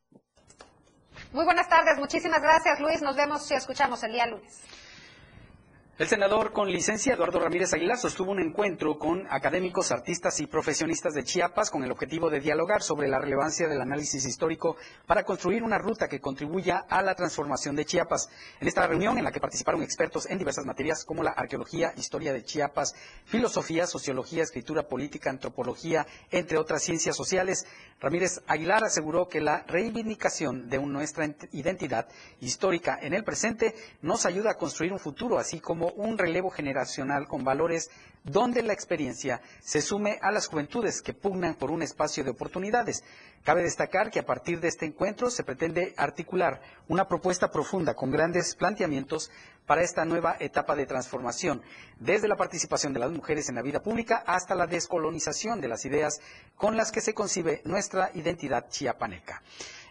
[SPEAKER 2] Muy buenas tardes, muchísimas gracias Luis, nos vemos y escuchamos el día lunes.
[SPEAKER 3] El senador con licencia Eduardo Ramírez Aguilar sostuvo un encuentro con académicos, artistas y profesionistas de Chiapas con el objetivo de dialogar sobre la relevancia del análisis histórico para construir una ruta que contribuya a la transformación de Chiapas. En esta reunión, en la que participaron expertos en diversas materias como la arqueología, historia de Chiapas, filosofía, sociología, escritura política, antropología, entre otras ciencias sociales, Ramírez Aguilar aseguró que la reivindicación de nuestra identidad histórica en el presente nos ayuda a construir un futuro, así como un relevo generacional con valores donde la experiencia se sume a las juventudes que pugnan por un espacio de oportunidades. Cabe destacar que a partir de este encuentro se pretende articular una propuesta profunda con grandes planteamientos para esta nueva etapa de transformación, desde la participación de las mujeres en la vida pública hasta la descolonización de las ideas con las que se concibe nuestra identidad chiapaneca.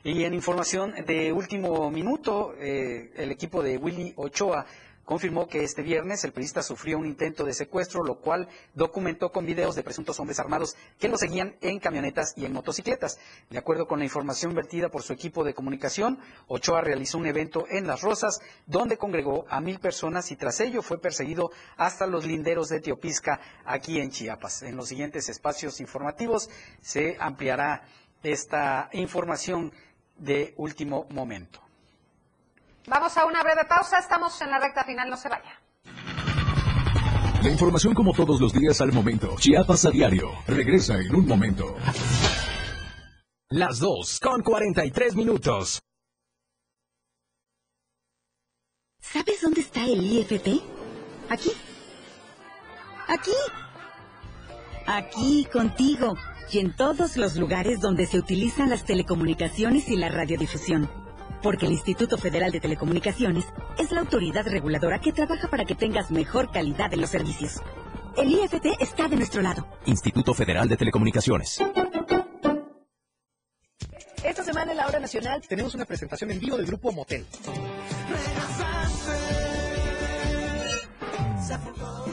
[SPEAKER 3] Y en información de último minuto, eh, el equipo de Willy Ochoa confirmó que este viernes el periodista sufrió un intento de secuestro, lo cual documentó con videos de presuntos hombres armados que lo seguían en camionetas y en motocicletas. De acuerdo con la información vertida por su equipo de comunicación, Ochoa realizó un evento en Las Rosas donde congregó a mil personas y tras ello fue perseguido hasta los linderos de Teopisca, aquí en Chiapas. En los siguientes espacios informativos se ampliará esta información de último momento.
[SPEAKER 2] Vamos a una breve pausa, estamos en la recta final, no se vaya.
[SPEAKER 7] La información como todos los días al momento. Chiapas a diario. Regresa en un momento.
[SPEAKER 27] Las 2 con 43 minutos.
[SPEAKER 28] ¿Sabes dónde está el IFT? Aquí. Aquí. Aquí, contigo. Y en todos los lugares donde se utilizan las telecomunicaciones y la radiodifusión porque el Instituto Federal de Telecomunicaciones es la autoridad reguladora que trabaja para que tengas mejor calidad en los servicios. El IFT está de nuestro lado.
[SPEAKER 27] Instituto Federal de Telecomunicaciones.
[SPEAKER 29] Esta semana en la Hora Nacional tenemos una presentación en vivo del grupo Motel.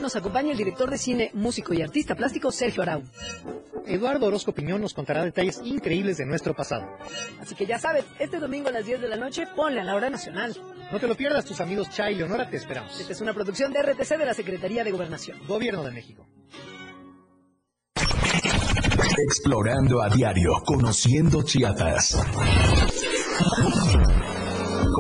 [SPEAKER 29] Nos acompaña el director de cine, músico y artista plástico Sergio Arau. Eduardo Orozco Piñón nos contará detalles increíbles de nuestro pasado. Así que ya sabes, este domingo a las 10 de la noche ponle a la hora nacional. No te lo pierdas, tus amigos Chay y Leonora te esperamos. Esta es una producción de RTC de la Secretaría de Gobernación. Gobierno de México.
[SPEAKER 7] Explorando a diario, conociendo Chiapas.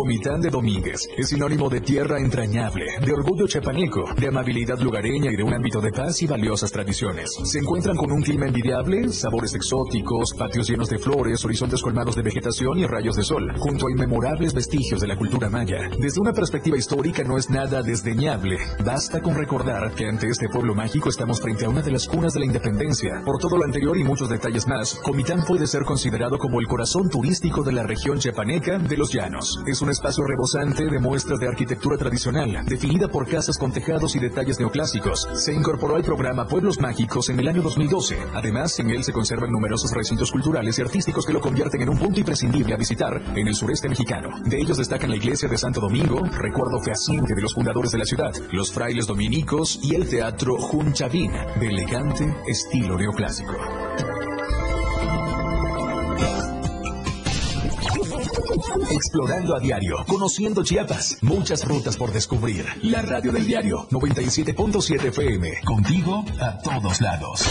[SPEAKER 7] Comitán de Domínguez es sinónimo de tierra entrañable, de orgullo chapaneco, de amabilidad lugareña y de un ámbito de paz y valiosas tradiciones. Se encuentran con un clima envidiable, sabores exóticos, patios llenos de flores, horizontes colmados de vegetación y rayos de sol, junto a inmemorables vestigios de la cultura maya. Desde una perspectiva histórica no es nada desdeñable. Basta con recordar que ante este pueblo mágico estamos frente a una de las cunas de la independencia. Por todo lo anterior y muchos detalles más, Comitán puede ser considerado como el corazón turístico de la región chapaneca de los llanos. Es un espacio rebosante de muestras de arquitectura tradicional, definida por casas con tejados y detalles neoclásicos. Se incorporó al programa Pueblos Mágicos en el año 2012. Además, en él se conservan numerosos recintos culturales y artísticos que lo convierten en un punto imprescindible a visitar en el sureste mexicano. De ellos destacan la iglesia de Santo Domingo, recuerdo fehaciente de los fundadores de la ciudad, los frailes dominicos y el teatro Junchavín, de elegante estilo neoclásico. Explorando a diario, conociendo Chiapas, muchas rutas por descubrir. La radio del diario 97.7 FM, contigo a todos lados.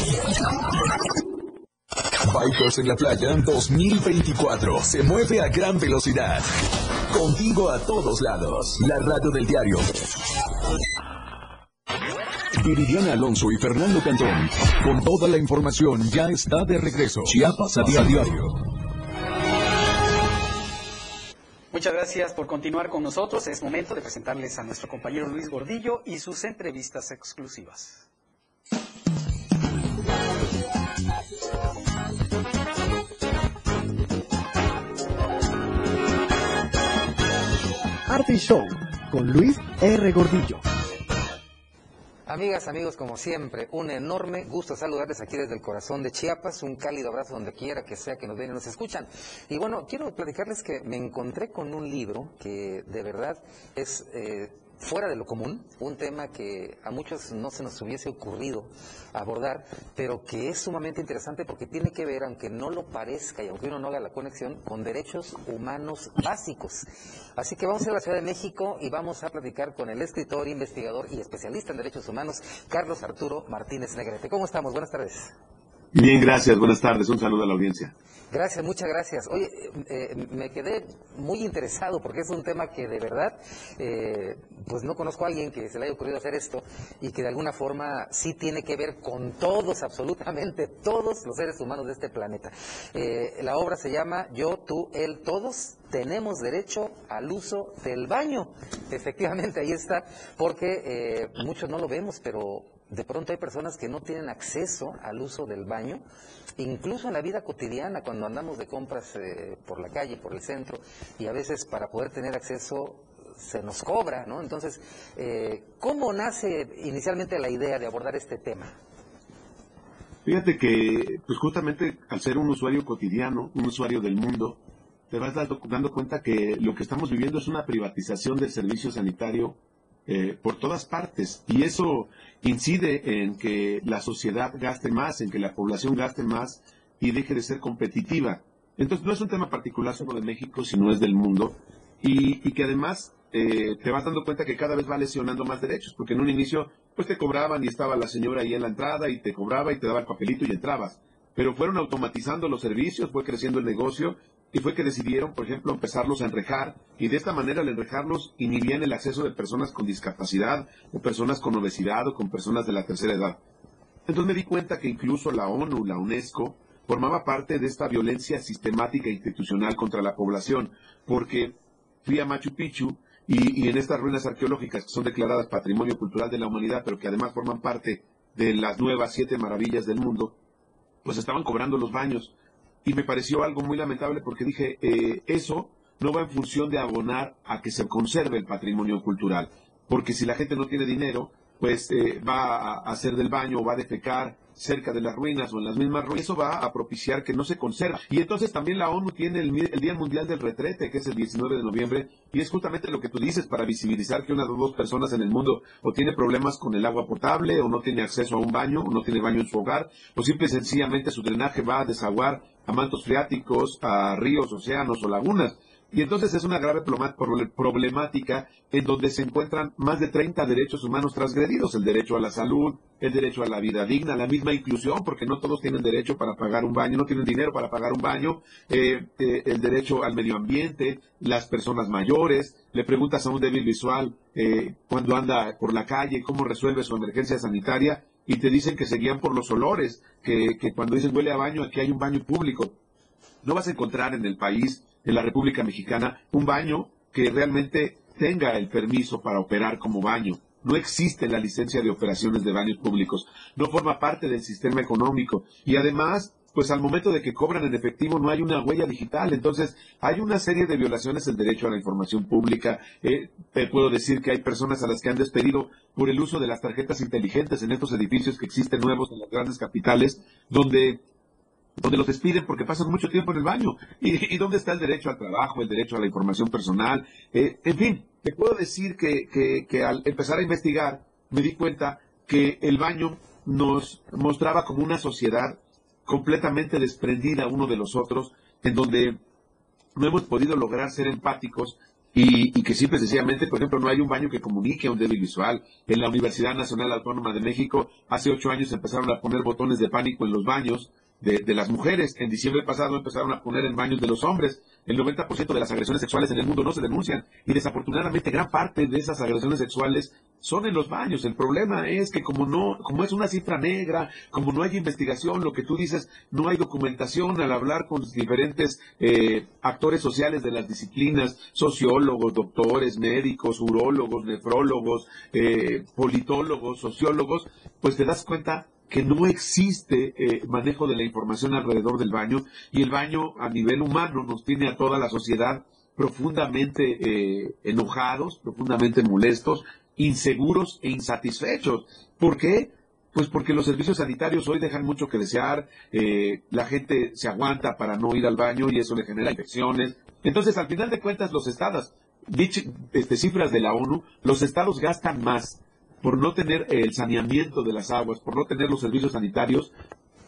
[SPEAKER 7] Bikers en la playa 2024 se mueve a gran velocidad. Contigo a todos lados. La radio del diario. Viridiana Alonso y Fernando Cantón. Con toda la información ya está de regreso. Chiapas a diario.
[SPEAKER 3] Muchas gracias por continuar con nosotros. Es momento de presentarles a nuestro compañero Luis Gordillo y sus entrevistas exclusivas.
[SPEAKER 30] Arte Show con Luis R. Gordillo.
[SPEAKER 31] Amigas, amigos, como siempre, un enorme gusto saludarles aquí desde el corazón de Chiapas, un cálido abrazo donde quiera que sea que nos ven y nos escuchan. Y bueno, quiero platicarles que me encontré con un libro que de verdad es eh, fuera de lo común, un tema que a muchos no se nos hubiese ocurrido abordar, pero que es sumamente interesante porque tiene que ver, aunque no lo parezca y aunque uno no haga la conexión, con derechos humanos básicos. Así que vamos a la Ciudad de México y vamos a platicar con el escritor, investigador y especialista en derechos humanos, Carlos Arturo Martínez Negrete. ¿Cómo estamos? Buenas tardes.
[SPEAKER 32] Bien, gracias. Buenas tardes. Un saludo a la audiencia.
[SPEAKER 31] Gracias, muchas gracias. Oye, eh, me quedé muy interesado porque es un tema que de verdad, eh, pues no conozco a alguien que se le haya ocurrido hacer esto y que de alguna forma sí tiene que ver con todos, absolutamente todos los seres humanos de este planeta. Eh, la obra se llama Yo, tú, él, todos tenemos derecho al uso del baño. Efectivamente, ahí está, porque muchos no lo vemos, pero de pronto hay personas que no tienen acceso al uso del baño, incluso en la vida cotidiana, cuando andamos de compras eh, por la calle, por el centro, y a veces para poder tener acceso se nos cobra, ¿no? Entonces, eh, ¿cómo nace inicialmente la idea de abordar este tema?
[SPEAKER 32] Fíjate que, pues justamente al ser un usuario cotidiano, un usuario del mundo, te vas dando, dando cuenta que lo que estamos viviendo es una privatización del servicio sanitario eh, por todas partes. Y eso incide en que la sociedad gaste más, en que la población gaste más y deje de ser competitiva. Entonces no es un tema particular solo de México, sino es del mundo. Y, que además eh, te vas dando cuenta que cada vez va lesionando más derechos, porque en un inicio pues te cobraban y estaba la señora ahí en la entrada y te cobraba y te daba el papelito y entrabas. Pero fueron automatizando los servicios, fue creciendo el negocio y fue que decidieron, por ejemplo, empezarlos a enrejar y de esta manera al enrejarlos inhibían el acceso de personas con discapacidad o personas con obesidad o con personas de la tercera edad. Entonces me di cuenta que incluso la ONU, la UNESCO, formaba parte de esta violencia sistemática e institucional contra la población, porque fui a Machu Picchu y, y en estas ruinas arqueológicas que son declaradas Patrimonio Cultural de la Humanidad, pero que además forman parte de las nuevas siete maravillas del mundo, pues estaban cobrando los baños y me pareció algo muy lamentable porque dije, eh, eso no va en función de abonar a que se conserve el patrimonio cultural, porque si la gente no tiene dinero, pues eh, va a hacer del baño va a defecar cerca de las ruinas o en las mismas ruinas, eso va a propiciar que no se conserva. Y entonces también la ONU tiene el, Día Mundial del Retrete, que es el 19 de noviembre, y es justamente lo que tú dices para visibilizar que una o dos personas en el mundo o tiene problemas con el agua potable, o no tiene acceso a un baño, o no tiene baño en su hogar, o simple y sencillamente su drenaje va a desaguar a mantos freáticos, a ríos, océanos o lagunas. Y entonces es una grave problemática en donde se encuentran más de 30 derechos humanos transgredidos, el derecho a la salud, el derecho a la vida digna, la misma inclusión, porque no todos tienen derecho para pagar un baño, no tienen dinero para pagar un baño, eh, eh, el derecho al medio ambiente, las personas mayores, le preguntas a un débil visual eh, cuando anda por la calle cómo resuelve su emergencia sanitaria y te dicen que se guían por los olores, que, que cuando dicen huele a baño, aquí hay un baño público. No vas a encontrar en el país en la República Mexicana un baño que realmente tenga el permiso para operar como baño. No existe la licencia de operaciones de baños públicos. No forma parte del sistema económico. Y además, pues al momento de que cobran en efectivo no hay una huella digital. Entonces, hay una serie de violaciones del derecho a la información pública. Eh, te puedo decir que hay personas a las que han despedido por el uso de las tarjetas inteligentes en estos edificios que existen nuevos en las grandes capitales, donde donde los despiden porque pasan mucho tiempo en el baño. ¿Y, dónde está el derecho al trabajo, el derecho a la información personal? Eh, en fin, te puedo decir que, que, al empezar a investigar me di cuenta que el baño nos mostraba como una sociedad completamente desprendida uno de los otros, en donde no hemos podido lograr ser empáticos y, y, que simple sencillamente, por ejemplo, no hay un baño que comunique a un débil visual. En la Universidad Nacional Autónoma de México, hace ocho años empezaron a poner botones de pánico en los baños de, las mujeres. En diciembre pasado empezaron a poner en baños de los hombres. El 90% de las agresiones sexuales en el mundo no se denuncian y desafortunadamente gran parte de esas agresiones sexuales son en los baños. El problema es que como no, como es una cifra negra, como no hay investigación, lo que tú dices, no hay documentación al hablar con diferentes eh, actores sociales de las disciplinas, sociólogos, doctores, médicos, urólogos, nefrólogos, eh, politólogos, sociólogos, pues te das cuenta que no existe eh, manejo de la información alrededor del baño y el baño a nivel humano nos tiene a toda la sociedad profundamente eh, enojados, profundamente molestos, inseguros e insatisfechos. ¿Por qué? Pues porque los servicios sanitarios hoy dejan mucho que desear, eh, la gente se aguanta para no ir al baño y eso le genera infecciones. Entonces, al final de cuentas, los estados, dicho, este, cifras de la ONU, los estados gastan más por no tener el saneamiento de las aguas, por no tener los servicios sanitarios,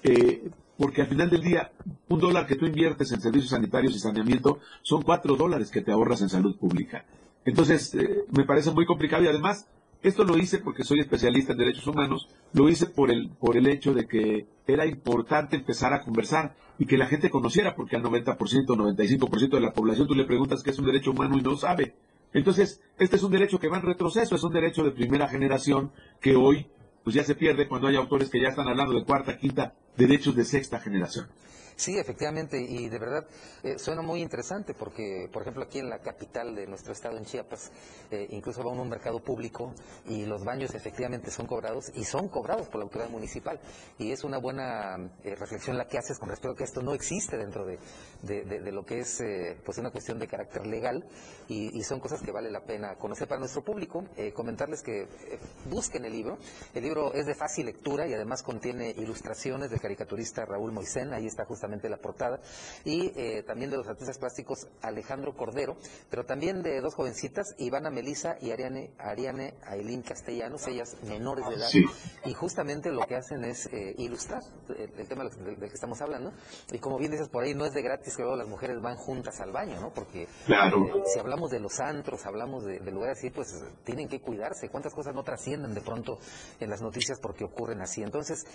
[SPEAKER 32] eh, porque al final del día, un dólar que tú inviertes en servicios sanitarios y saneamiento son cuatro dólares que te ahorras en salud pública. Entonces, eh, me parece muy complicado y además, esto lo hice porque soy especialista en derechos humanos, lo hice por el, por el hecho de que era importante empezar a conversar y que la gente conociera, porque al 90%, 95% de la población tú le preguntas qué es un derecho humano y no sabe. Entonces, este es un derecho que va en retroceso, es un derecho de primera generación que hoy pues ya se pierde cuando hay autores que ya están hablando de cuarta, quinta, derechos de sexta generación.
[SPEAKER 31] Sí, efectivamente, y de verdad eh, suena muy interesante porque, por ejemplo, aquí en la capital de nuestro estado, en Chiapas, eh, incluso va a un mercado público y los baños efectivamente son cobrados y son cobrados por la autoridad municipal. Y es una buena eh, reflexión la que haces con respecto a que esto no existe dentro de, lo que es pues una cuestión de carácter legal y, son cosas que vale la pena conocer para nuestro público. comentarles que busquen el libro. El libro es de fácil lectura y además contiene ilustraciones del caricaturista Raúl Moisén. Ahí está justamente la portada, y eh, también de los artistas plásticos Alejandro Cordero, pero también de dos jovencitas, Ivana Melisa y Ariane, Ariane Ailín Castellanos, ellas menores de edad, y justamente lo que hacen es eh, ilustrar el, tema del, que estamos hablando, y como bien dices por ahí, no es de gratis que luego las mujeres van juntas al baño, ¿no? Porque eh, si hablamos de los antros, hablamos de, lugares así, pues tienen que cuidarse, cuántas cosas no trascienden de pronto en las noticias porque ocurren así. Entonces,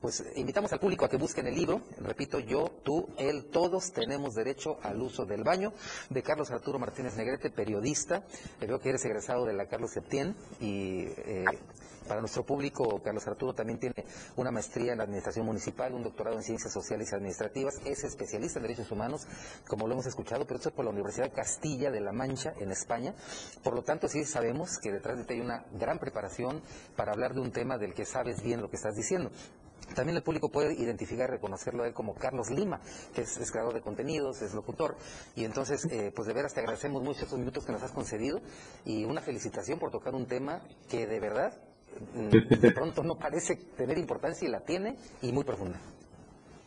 [SPEAKER 31] pues invitamos al público a que busquen el libro, repito, yo, tú, él, todos tenemos derecho al uso del baño, de Carlos Arturo Martínez Negrete, periodista. Veo que eres egresado de la Carlos Septién y eh, para nuestro público, Carlos Arturo también tiene una maestría en Administración Municipal, un doctorado en Ciencias Sociales y Administrativas, es especialista en Derechos Humanos, como lo hemos escuchado, pero esto es por la Universidad Castilla de la Mancha, en España. Por lo tanto, sí sabemos que detrás de ti hay una gran preparación para hablar de un tema del que sabes bien lo que estás diciendo. También el público puede identificar reconocerlo a él como Carlos Lima, que es, creador de contenidos, es locutor. Y entonces, eh, pues de veras te agradecemos mucho estos minutos que nos has concedido y una felicitación por tocar un tema que de verdad mm, de pronto no parece tener importancia y la tiene y muy profunda.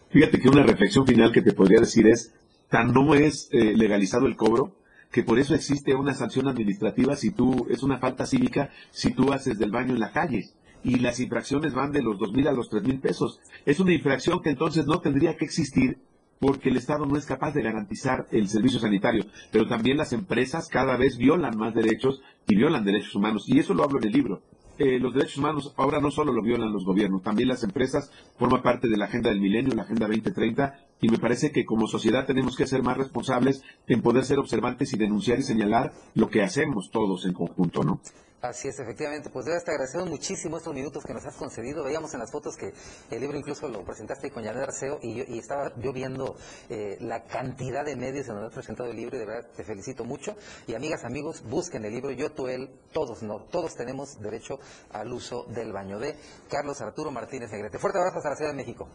[SPEAKER 32] Fíjate que una reflexión final que te podría decir es, tan no es eh, legalizado el cobro, que por eso existe una sanción administrativa si tú, es una falta cívica si tú haces del baño en la calle y las infracciones van de los dos mil a los tres mil pesos. Es una infracción que entonces no tendría que existir porque el Estado no es capaz de garantizar el servicio sanitario, pero también las empresas cada vez violan más derechos y violan derechos humanos. Y eso lo hablo en el libro. Eh, los derechos humanos ahora no solo lo violan los gobiernos, también las empresas forman parte de la agenda del milenio, la agenda 2030, y me parece que como sociedad tenemos que ser más responsables en poder ser observantes y denunciar y señalar lo que hacemos todos en conjunto, ¿no?
[SPEAKER 31] Así es, efectivamente. Pues debes te agradecemos muchísimo estos minutos que nos has concedido. Veíamos en las fotos que el libro incluso lo presentaste con Janet Arceo y, estaba yo viendo eh, la cantidad de medios en donde has presentado el libro y de verdad te felicito mucho. Y amigas, amigos, busquen el libro Yo, tú, él, todos no, todos tenemos derecho al uso del baño de Carlos Arturo Martínez Negrete. Fuerte abrazo hasta la Ciudad de México.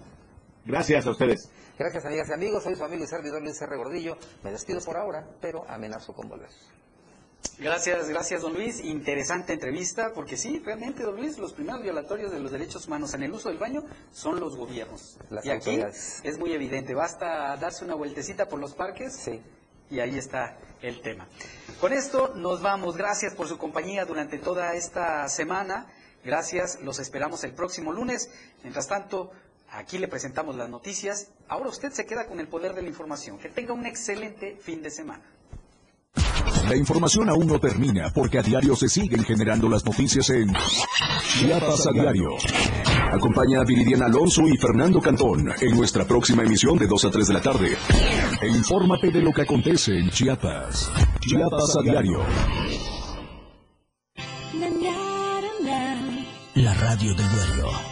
[SPEAKER 32] Gracias a ustedes.
[SPEAKER 31] Gracias, amigas y amigos. Soy su amigo y servidor Luis R. Gordillo. Me despido por ahora, pero amenazo con volver.
[SPEAKER 3] Gracias, gracias, don Luis. Interesante entrevista, porque sí, realmente, don Luis, los primeros violatorios de los derechos humanos en el uso del baño son los gobiernos. y aquí es muy evidente. Basta darse una vueltecita por los parques.
[SPEAKER 31] Sí.
[SPEAKER 3] Y ahí está el tema. Con esto nos vamos. Gracias por su compañía durante toda esta semana. Gracias. Los esperamos el próximo lunes. Mientras tanto, aquí le presentamos las noticias. Ahora usted se queda con el poder de la información. Que tenga un excelente fin de semana.
[SPEAKER 7] La información aún no termina porque a diario se siguen generando las noticias en Chiapas a diario. Acompaña a Viridiana Alonso y Fernando Cantón en nuestra próxima emisión de 2 a 3 de la tarde. E infórmate de lo que acontece en Chiapas. Chiapas a diario.
[SPEAKER 33] La radio del diario.